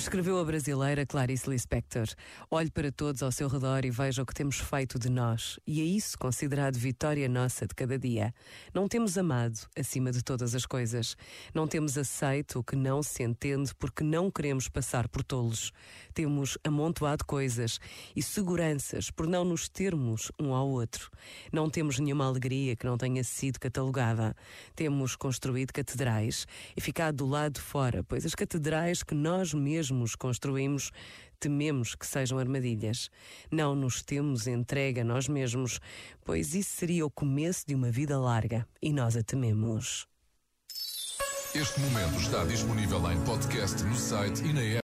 Escreveu a brasileira Clarice Lispector. Olhe para todos ao seu redor e veja o que temos feito de nós. E é isso considerado vitória nossa de cada dia. Não temos amado acima de todas as coisas. Não temos aceito o que não se entende porque não queremos passar por tolos. Temos amontoado coisas e seguranças por não nos termos um ao outro. Não temos nenhuma alegria que não tenha sido catalogada. Temos construído catedrais e ficado do lado de fora, pois as catedrais que nós mesmos mesmos construímos, tememos que sejam armadilhas. Não nos temos entregue a nós mesmos, pois isso seria o começo de uma vida larga e nós a tememos. Este momento está disponível em podcast no site e na app.